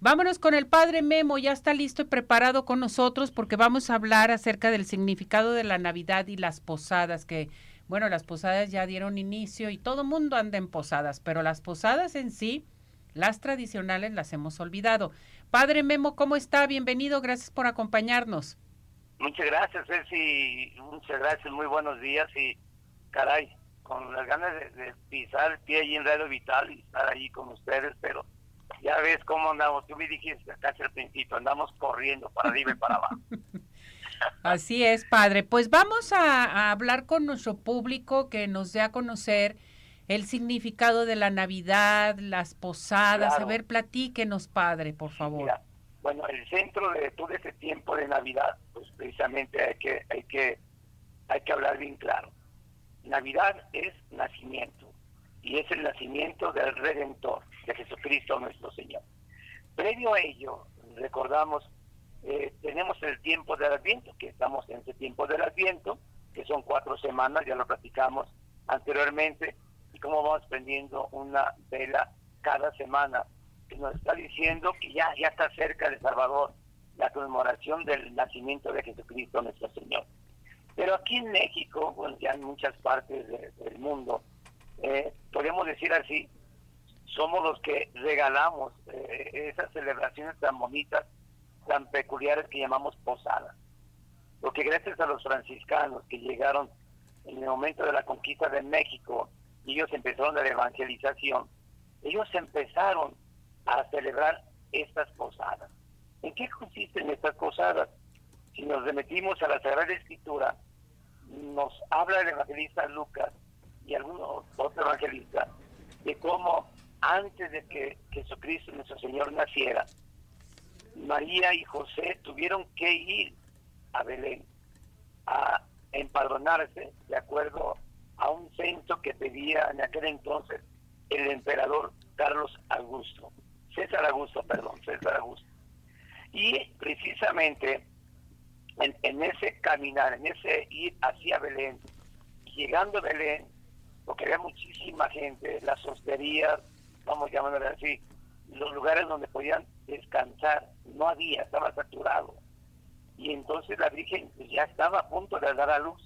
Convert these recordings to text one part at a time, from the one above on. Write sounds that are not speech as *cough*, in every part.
Vámonos con el padre Memo, ya está listo y preparado con nosotros porque vamos a hablar acerca del significado de la Navidad y las posadas, que bueno, las posadas ya dieron inicio y todo mundo anda en posadas, pero las posadas en sí, las tradicionales las hemos olvidado. Padre Memo, ¿cómo está? Bienvenido, gracias por acompañarnos. Muchas gracias, Ceci, muchas gracias, muy buenos días y caray, con las ganas de, pisar el pie allí en Radio Vital y estar allí con ustedes, pero ya ves cómo andamos, tú me dijiste casi al principio, andamos corriendo para arriba y para abajo. *laughs* Así es, padre. Pues vamos a, hablar con nuestro público que nos dé a conocer el significado de la Navidad, las posadas. A ver, platíquenos, padre, por favor. bueno, el centro de todo ese tiempo de Navidad, pues precisamente hay que, hay que, hay que hablar bien claro. Navidad es nacimiento y es el nacimiento del Redentor, de Jesucristo nuestro Señor. Previo a ello, recordamos eh, tenemos el tiempo del Adviento, que estamos en ese tiempo del Adviento, que son cuatro semanas, ya lo platicamos anteriormente, y cómo vamos prendiendo una vela cada semana, que nos está diciendo que ya, ya está cerca el Salvador, la conmemoración del nacimiento de Jesucristo nuestro Señor. Pero aquí en México, bueno, ya en muchas partes del mundo, eh, podemos decir así, somos los que regalamos eh, esas celebraciones tan bonitas tan peculiares que llamamos posadas. Porque gracias a los franciscanos que llegaron en el momento de la conquista de México, ellos empezaron la evangelización, ellos empezaron a celebrar estas posadas. ¿En qué consisten estas posadas? Si nos remitimos a la Sagrada Escritura, nos habla el evangelista Lucas y algunos otros evangelistas de cómo antes de que Jesucristo nuestro Señor naciera, María y José tuvieron que ir a Belén a empadronarse de acuerdo a un censo que pedía en aquel entonces el emperador Carlos Augusto, César Augusto, perdón, César Augusto. Y precisamente en, ese caminar, en ese ir hacia Belén, llegando a Belén, porque había muchísima gente, las hosterías, vamos llamándole así, los lugares donde podían descansar, no había, estaba saturado. Y entonces la Virgen ya estaba a punto de dar a luz.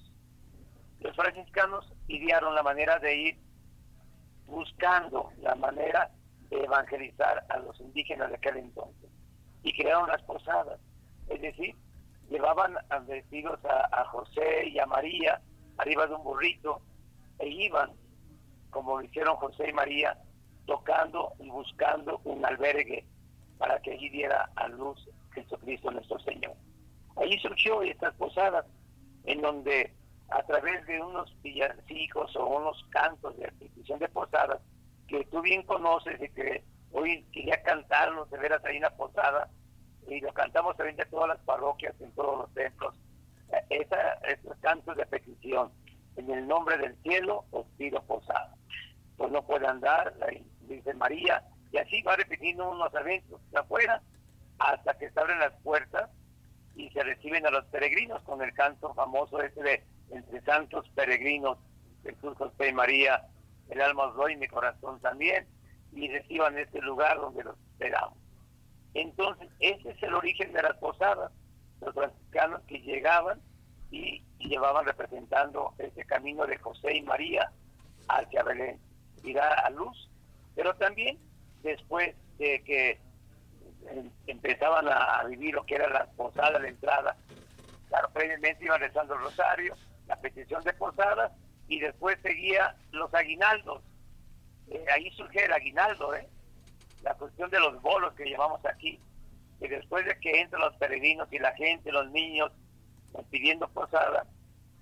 Los franciscanos idearon la manera de ir buscando la manera de evangelizar a los indígenas de aquel entonces. Y crearon las posadas. Es decir, llevaban vestidos a José y a María arriba de un burrito e iban, como lo hicieron José y María, tocando y buscando un albergue para que allí diera a luz Jesucristo nuestro Señor. Allí surgió estas posadas en donde a través de unos villancicos o unos cantos de institución de posadas que tú bien conoces y que hoy quería cantarlos de veras en la posada y lo cantamos también de todas las parroquias, en todos los templos. Esa, esos cantos de petición, en el nombre del cielo os pido posada. Pues no puede andar, dice María, y así va repitiendo unos eventos de afuera hasta que se abren las puertas y se reciben a los peregrinos con el canto famoso ese de entre santos peregrinos, Jesús, José y María, el alma os doy, mi corazón también, y reciban este lugar donde los esperamos. Entonces, ese es el origen de las posadas, los franciscanos que llegaban y, llevaban representando ese camino de José y María hacia Belén, y da a luz, pero también después de que em, empezaban a vivir lo que era la posada de entrada. Claro, previamente iban rezando el rosario, la petición de posada y después seguía los aguinaldos. Eh, ahí surge el aguinaldo, ¿eh? la cuestión de los bolos que llevamos aquí. Y después de que entran los peregrinos y la gente, los niños, pidiendo posada,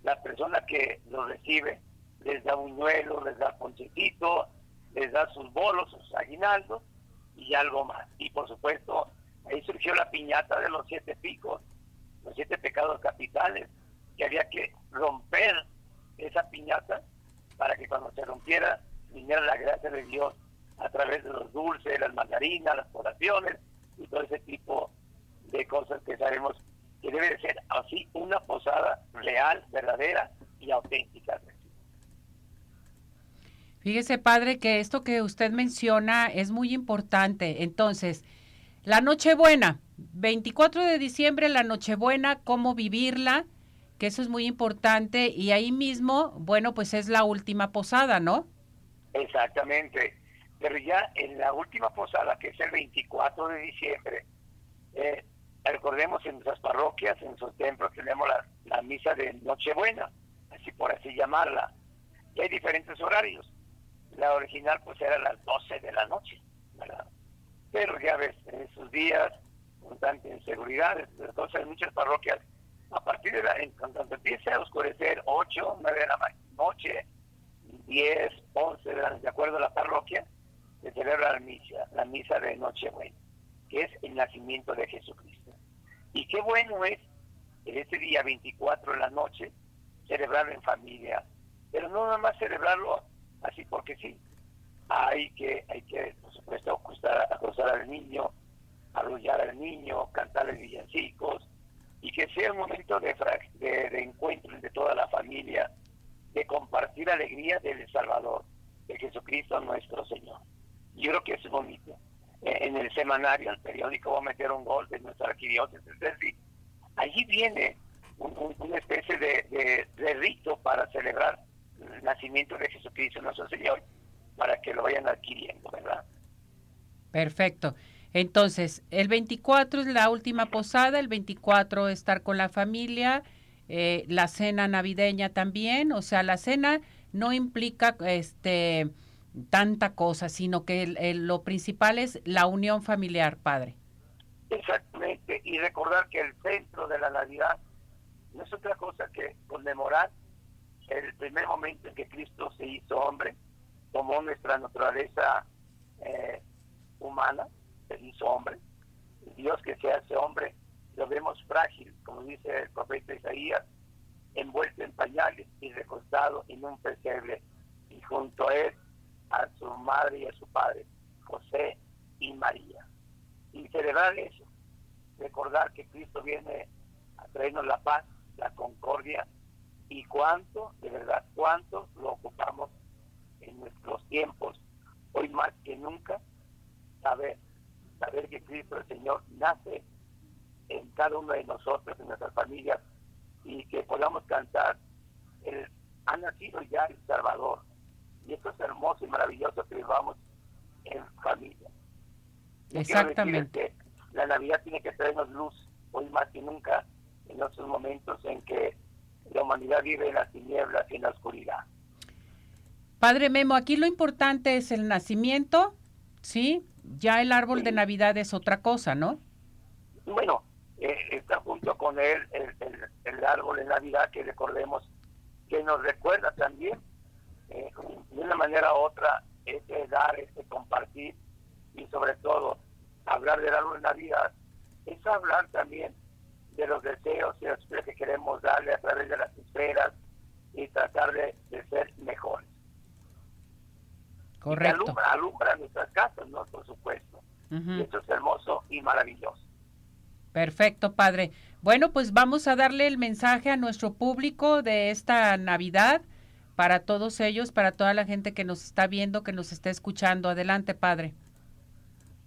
la persona que los recibe les da un buñuelo, les da ponchecito, les da sus bolos, sus aguinaldos y algo más. Y por supuesto, ahí surgió la piñata de los siete picos, los siete pecados capitales, que había que romper esa piñata para que cuando se rompiera viniera la gracia de Dios a través de los dulces, las mandarinas, las oraciones y todo ese tipo de cosas que sabemos que debe ser así una posada real, verdadera y auténtica. Fíjese, padre, que esto que usted menciona es muy importante. Entonces, La Nochebuena, 24 de diciembre, la Nochebuena, cómo vivirla, que eso es muy importante, y ahí mismo, bueno, pues es la última posada, ¿no? Exactamente. Pero ya en la última posada, que es el 24 de diciembre, eh, recordemos en nuestras parroquias, en nuestros templos, tenemos la, la misa de Nochebuena, así por así llamarla. Y hay diferentes horarios. La original pues era las 12 de la noche, ¿verdad? Pero ya ves, en esos días, con tanta inseguridad, entonces en muchas parroquias, a partir de la, en, cuando empiece a oscurecer, 8, 9 de la noche, 10, 11, de acuerdo a la parroquia, se celebra la misa, la misa de Nochebuena, que es el nacimiento de Jesucristo. Y qué bueno es en este día 24 de la noche celebrarlo en familia, pero no nada más celebrarlo así porque sí. Hay que, hay que por supuesto, acostar, al niño, arrullar al niño, cantarle villancicos, y que sea un momento de, de, encuentro de toda la familia, de compartir alegría del Salvador, de Jesucristo nuestro Señor. Yo creo que es bonito. En el semanario, el periódico, va a meter un gol de nuestra arquidiócesis. Allí viene una especie de, de, rito para celebrar el nacimiento de Jesucristo nuestro Señor, para que lo vayan adquiriendo, ¿verdad? Perfecto. Entonces, el 24 es la última posada, el 24 estar con la familia, eh, la cena navideña también, o sea, la cena no implica este tanta cosa, sino que lo principal es la unión familiar, padre. Exactamente, y recordar que el centro de la Navidad no es otra cosa que conmemorar el primer momento en que Cristo se hizo hombre, tomó nuestra naturaleza eh, humana, se hizo hombre. Dios que se hace hombre, lo vemos frágil, como dice el profeta Isaías, envuelto en pañales y recostado en un pesebre, y junto a él a su madre y a su padre, José y María. Y celebrar eso, recordar que Cristo viene a traernos la paz, la concordia y cuánto, de verdad, cuánto lo ocupamos en nuestros tiempos, hoy más que nunca, saber, saber que Cristo el Señor nace en cada uno de nosotros, en nuestras familias, y que podamos cantar, el, ha nacido ya el Salvador, y esto es hermoso y maravilloso que vivamos en familia. Exactamente. La Navidad tiene que traernos luz, hoy más que nunca, en esos momentos en que la humanidad vive en las tinieblas y en la oscuridad. Padre Memo, aquí lo importante es el nacimiento, ¿sí? Ya el árbol de Navidad es otra cosa, ¿no? Bueno, eh, está junto con él el, el, árbol de Navidad que recordemos que nos recuerda también eh, de una manera u otra, este dar, este compartir y sobre todo hablar del árbol de Navidad, es hablar también de los deseos y las que queremos darle a través de las esferas y tratar de, ser mejores. Correcto. alumbra, nuestras casas, ¿no? Por supuesto. Esto es hermoso y maravilloso. Perfecto, padre. Bueno, pues vamos a darle el mensaje a nuestro público de esta Navidad para todos ellos, para toda la gente que nos está viendo, que nos está escuchando. Adelante, Padre.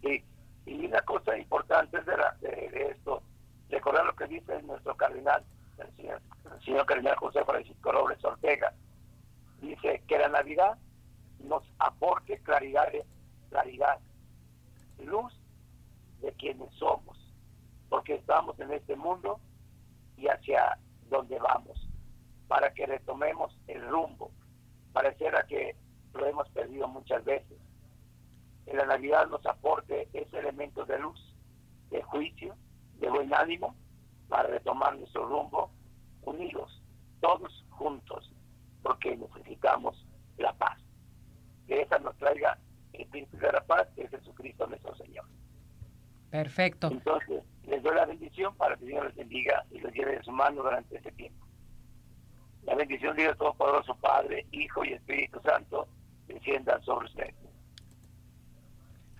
Sí, y una cosa importante de, de, esto, recordar lo que dice nuestro cardenal, el señor, el señor cardenal José Francisco Robles Ortega. Dice que la Navidad nos aporte claridad, claridad, luz de quienes somos, porque estamos en este mundo y hacia donde vamos para que retomemos el rumbo. Pareciera que lo hemos perdido muchas veces. En la Navidad nos aporte ese elemento de luz, de juicio, de buen ánimo, para retomar nuestro rumbo unidos, todos juntos, porque necesitamos la paz. Que esa nos traiga el príncipe de la paz, que es Jesucristo nuestro Señor. Perfecto. Entonces, les doy la bendición para que Dios les bendiga y los lleve de su mano durante este tiempo. Bendición de Dios Todopoderoso, Padre, Hijo y Espíritu Santo, descienda sobre usted.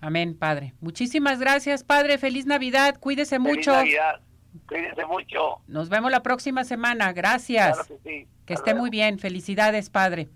Amén, Padre. Muchísimas gracias, Padre. Feliz Navidad. Cuídese Feliz mucho. Navidad. Cuídese mucho. Nos vemos la próxima semana. Gracias. que, que esté muy bien. Felicidades, Padre.